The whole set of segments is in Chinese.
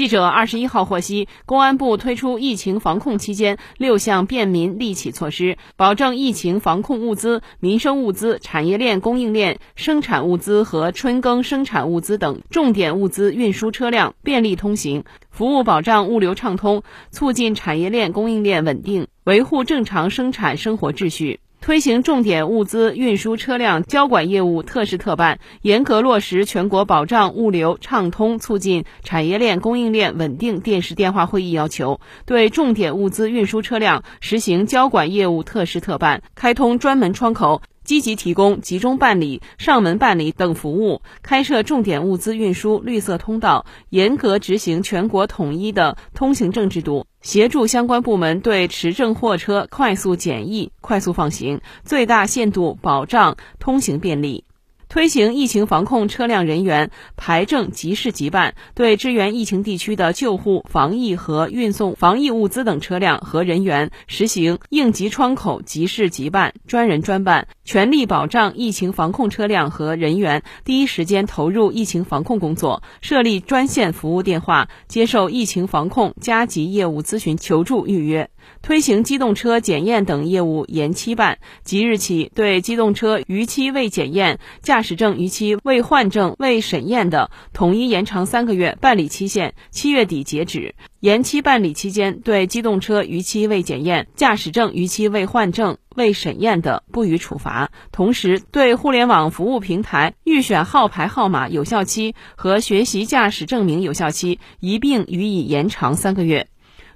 记者二十一号获悉，公安部推出疫情防控期间六项便民利企措施，保证疫情防控物资、民生物资、产业链供应链、生产物资和春耕生产物资等重点物资运输车辆便利通行，服务保障物流畅通，促进产业链供应链稳定，维护正常生产生活秩序。推行重点物资运输车辆交管业务特事特办，严格落实全国保障物流畅通、促进产业链供应链稳定电视电话会议要求，对重点物资运输车辆实行交管业务特事特办，开通专门窗口。积极提供集中办理、上门办理等服务，开设重点物资运输绿色通道，严格执行全国统一的通行证制度，协助相关部门对持证货车快速检疫、快速放行，最大限度保障通行便利。推行疫情防控车辆人员排证即事即办，对支援疫情地区的救护、防疫和运送防疫物资等车辆和人员实行应急窗口即事即办、专人专办，全力保障疫情防控车辆和人员第一时间投入疫情防控工作。设立专线服务电话，接受疫情防控加急业务咨询、求助、预约。推行机动车检验等业务延期办，即日起对机动车逾期未检验、驾驾驶证逾期未换证、未审验的，统一延长三个月办理期限，七月底截止。延期办理期间，对机动车逾期未检验、驾驶证逾期未换证、未审验的，不予处罚。同时，对互联网服务平台预选号牌号码有效期和学习驾驶证明有效期一并予以延长三个月。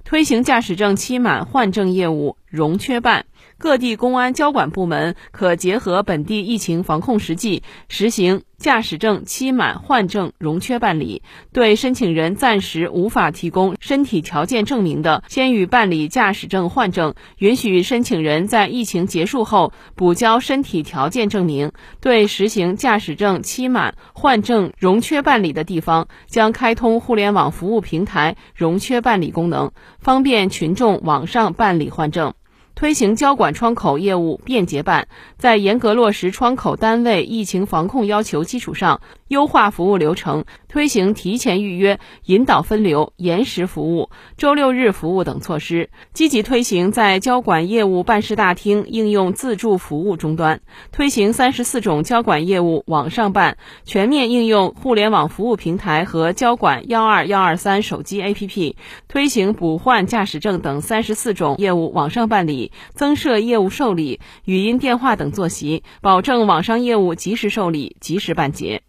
推行驾驶证期满换证业务容缺办。各地公安交管部门可结合本地疫情防控实际，实行驾驶证期满换证容缺办理。对申请人暂时无法提供身体条件证明的，先予办理驾驶证换证，允许申请人在疫情结束后补交身体条件证明。对实行驾驶证期满换证容缺办理的地方，将开通互联网服务平台容缺办理功能，方便群众网上办理换证。推行交管窗口业务便捷办，在严格落实窗口单位疫情防控要求基础上，优化服务流程，推行提前预约、引导分流、延时服务、周六日服务等措施，积极推行在交管业务办事大厅应用自助服务终端，推行三十四种交管业务网上办，全面应用互联网服务平台和交管幺二幺二三手机 APP，推行补换驾驶证等三十四种业务网上办理。增设业务受理、语音电话等坐席，保证网商业务及时受理、及时办结。